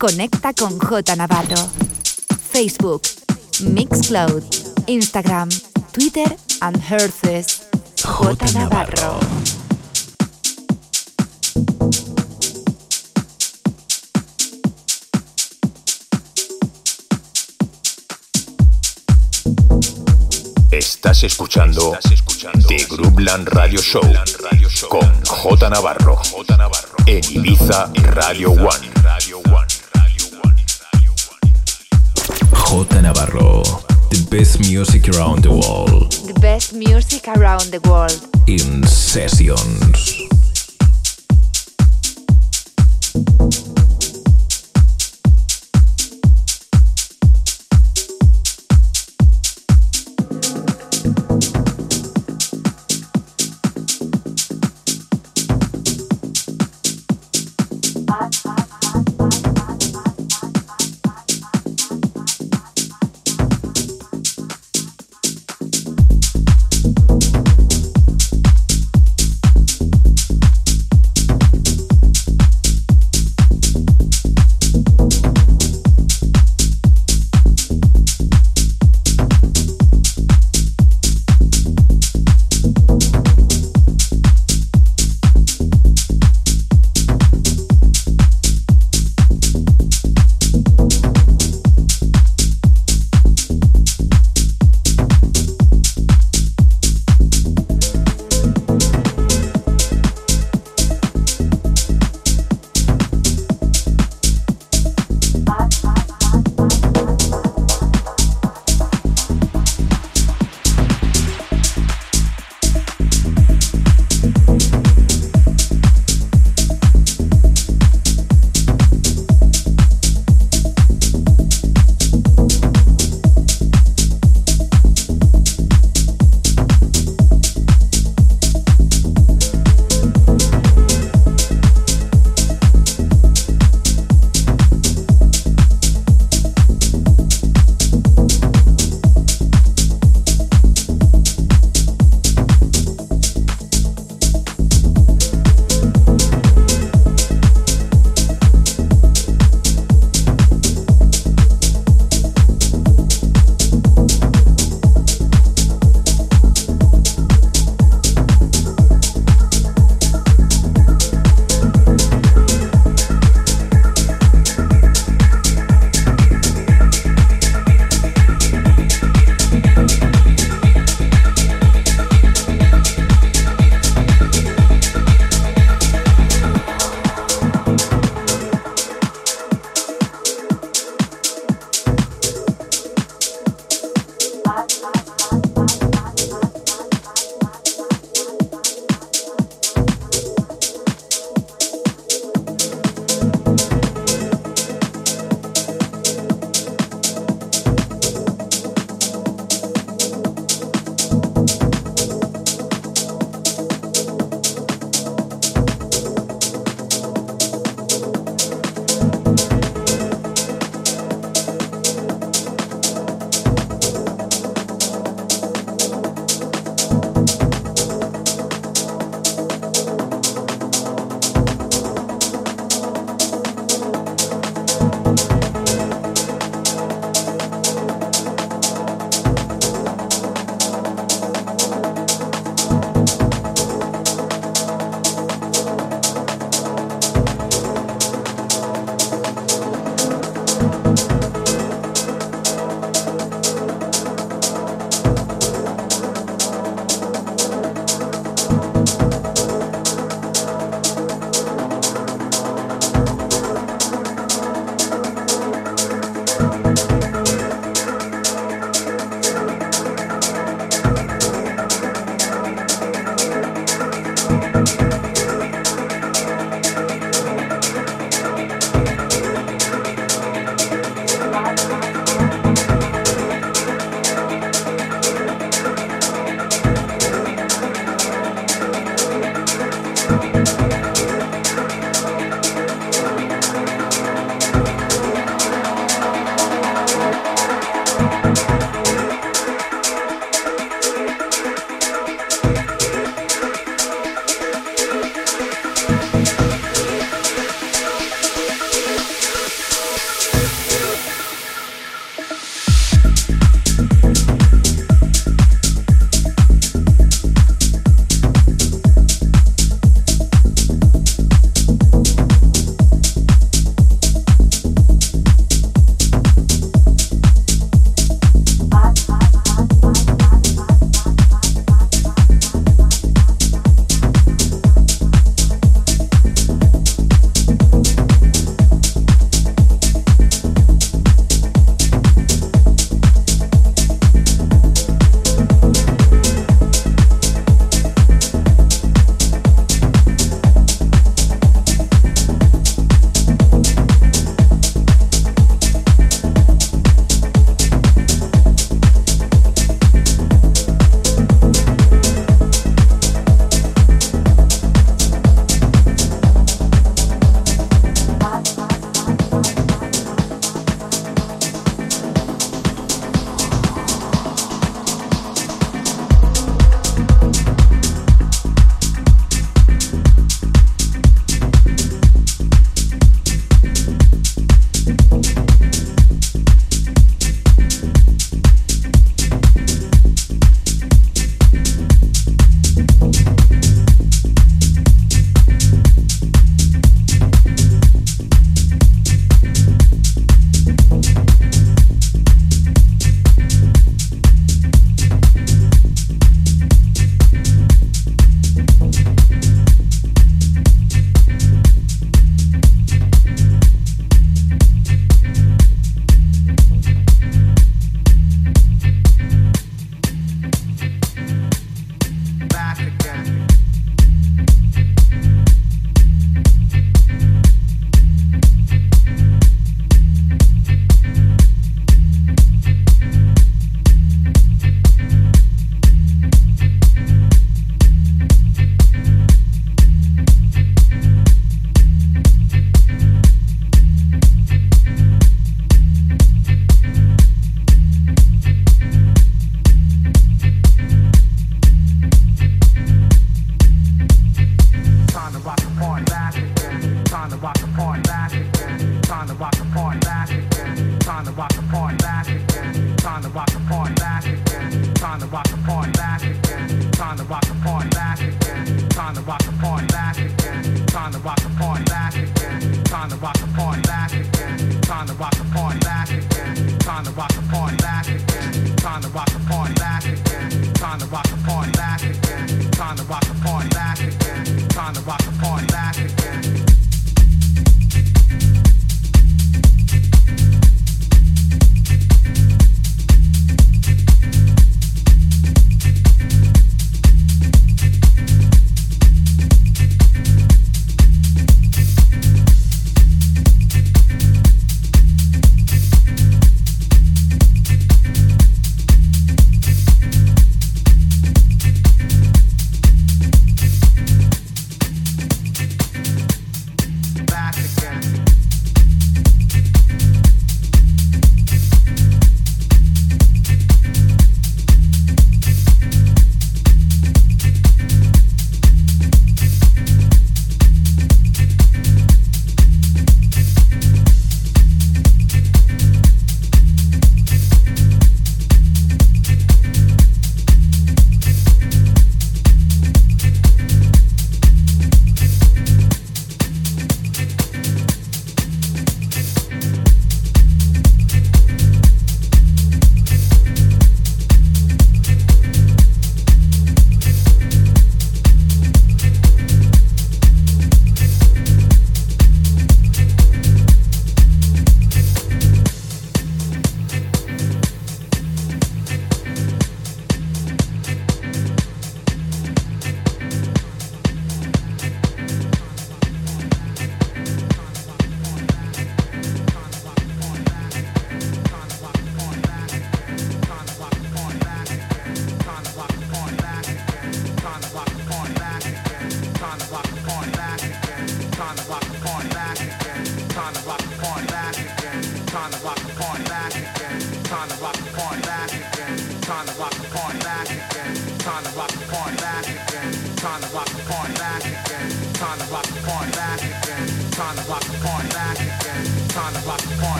Conecta con J Navarro. Facebook, Mixcloud, Instagram, Twitter and Herces. J Navarro. Estás escuchando, The Groupland Radio Show con J Navarro en Ibiza Radio One. J Navarro, the best music around the world. The best music around the world. In sessions.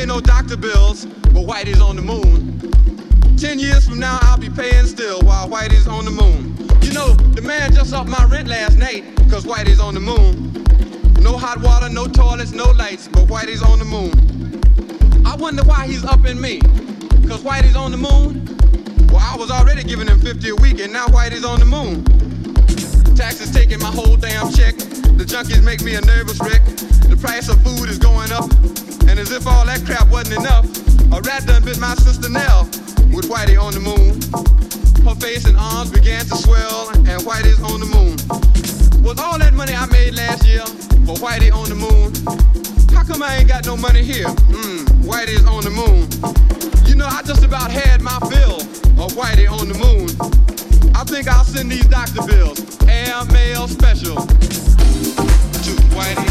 Pay no doctor bills, but Whitey's on the moon. Ten years from now, I'll be paying still while Whitey's on the moon. You know, the man just upped my rent last night, cause Whitey's on the moon. No hot water, no toilets, no lights, but Whitey's on the moon. I wonder why he's upping me. Cause Whitey's on the moon? Well, I was already giving him 50 a week, and now Whitey's on the moon. Taxes taking my whole damn check. The junkies make me a nervous wreck. The price of food is going up. And as if all that crap wasn't enough, a rat done bit my sister Nell with Whitey on the moon. Her face and arms began to swell, and Whitey's on the moon. Was all that money I made last year for Whitey on the moon? How come I ain't got no money here? Mmm, Whitey's on the moon. You know, I just about had my fill of Whitey on the moon. I think I'll send these doctor bills, air mail special, to Whitey,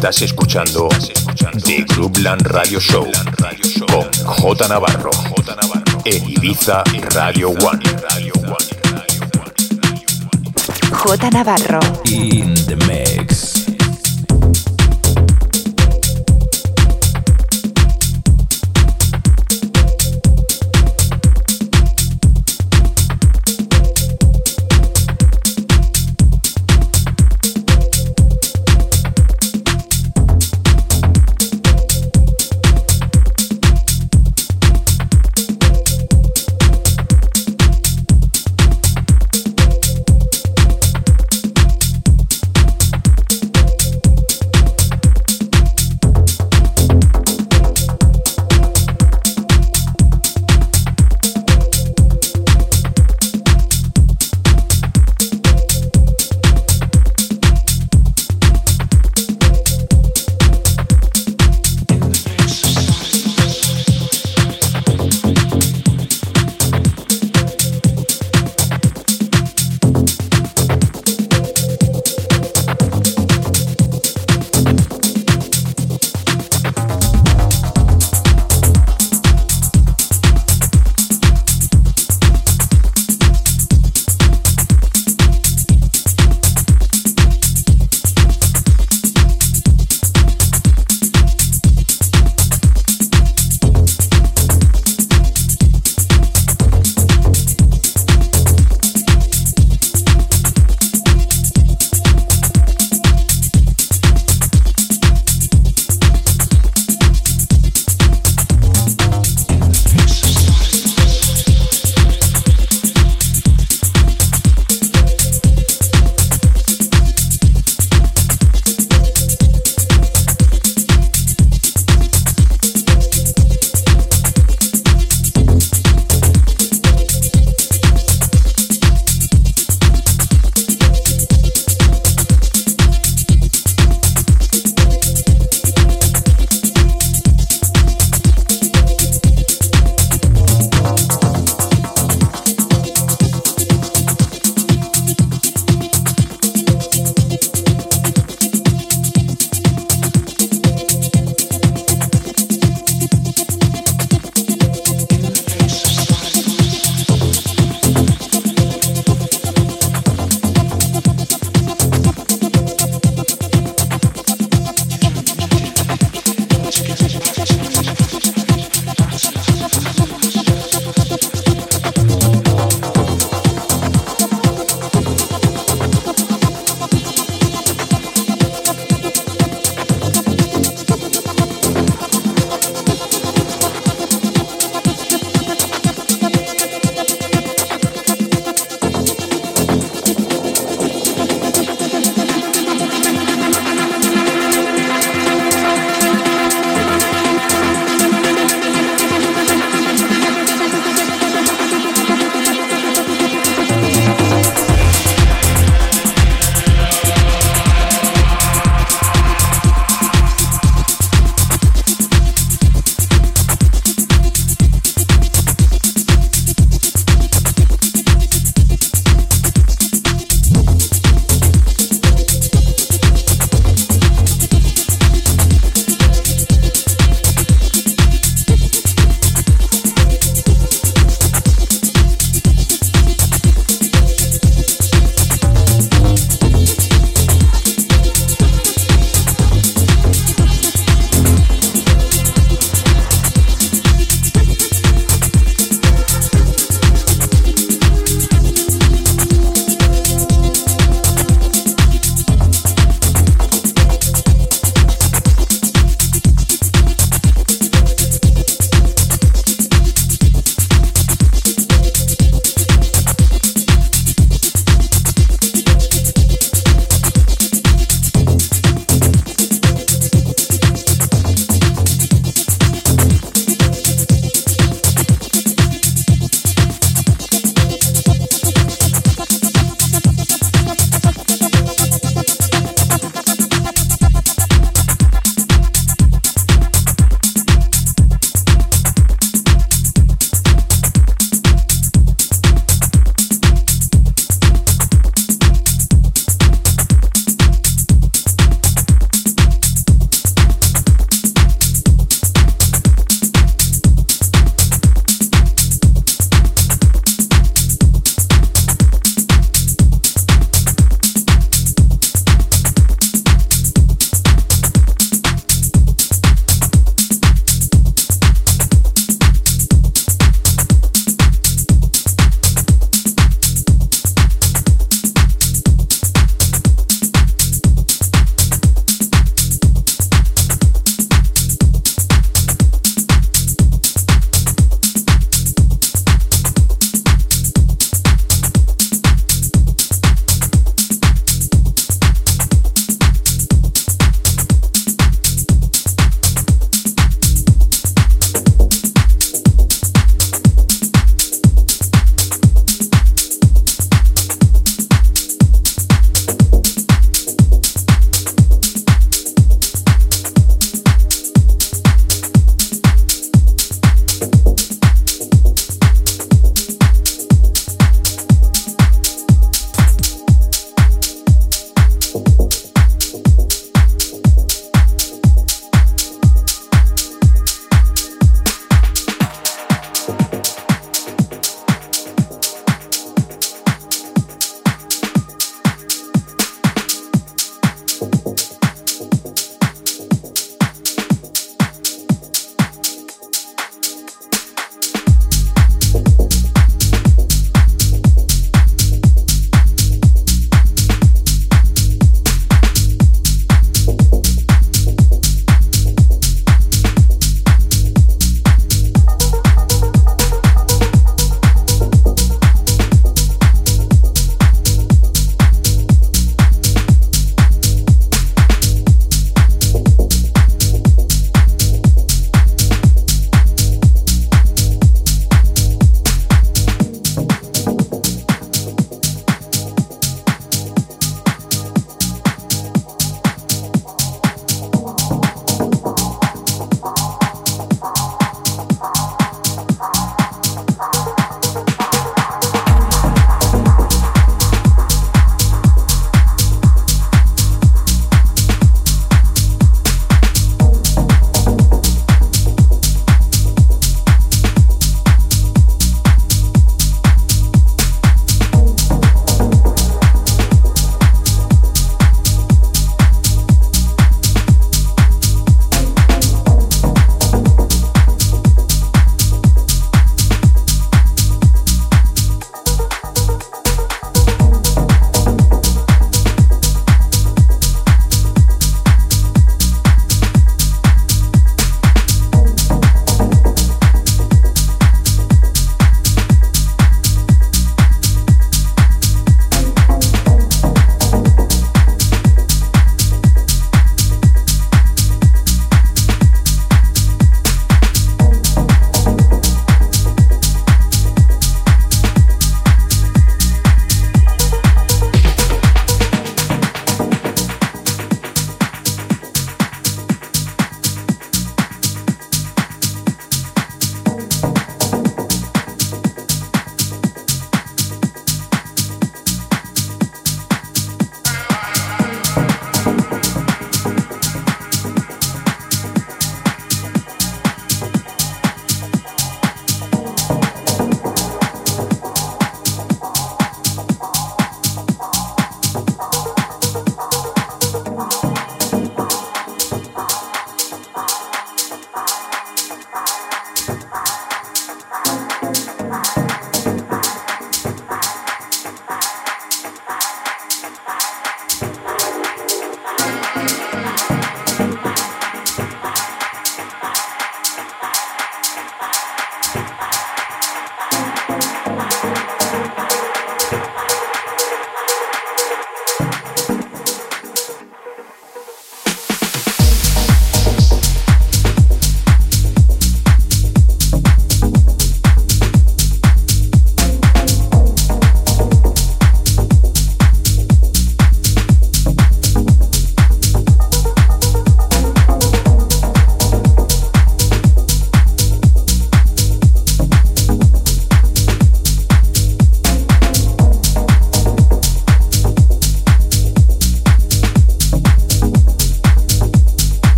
Estás escuchando The Clubland Radio Show con J Navarro en Ibiza Radio One. J Navarro. In the mix.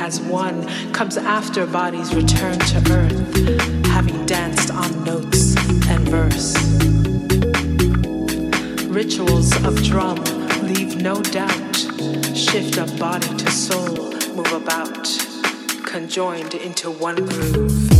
As one comes after bodies return to earth, having danced on notes and verse. Rituals of drum leave no doubt, shift of body to soul, move about, conjoined into one groove.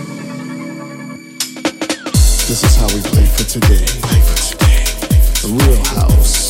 This is how we play for today. Play for today. Real house.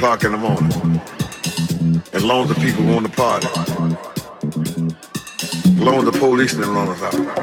o'clock in the morning. As long as the people want to party. As long as the police didn't run us out.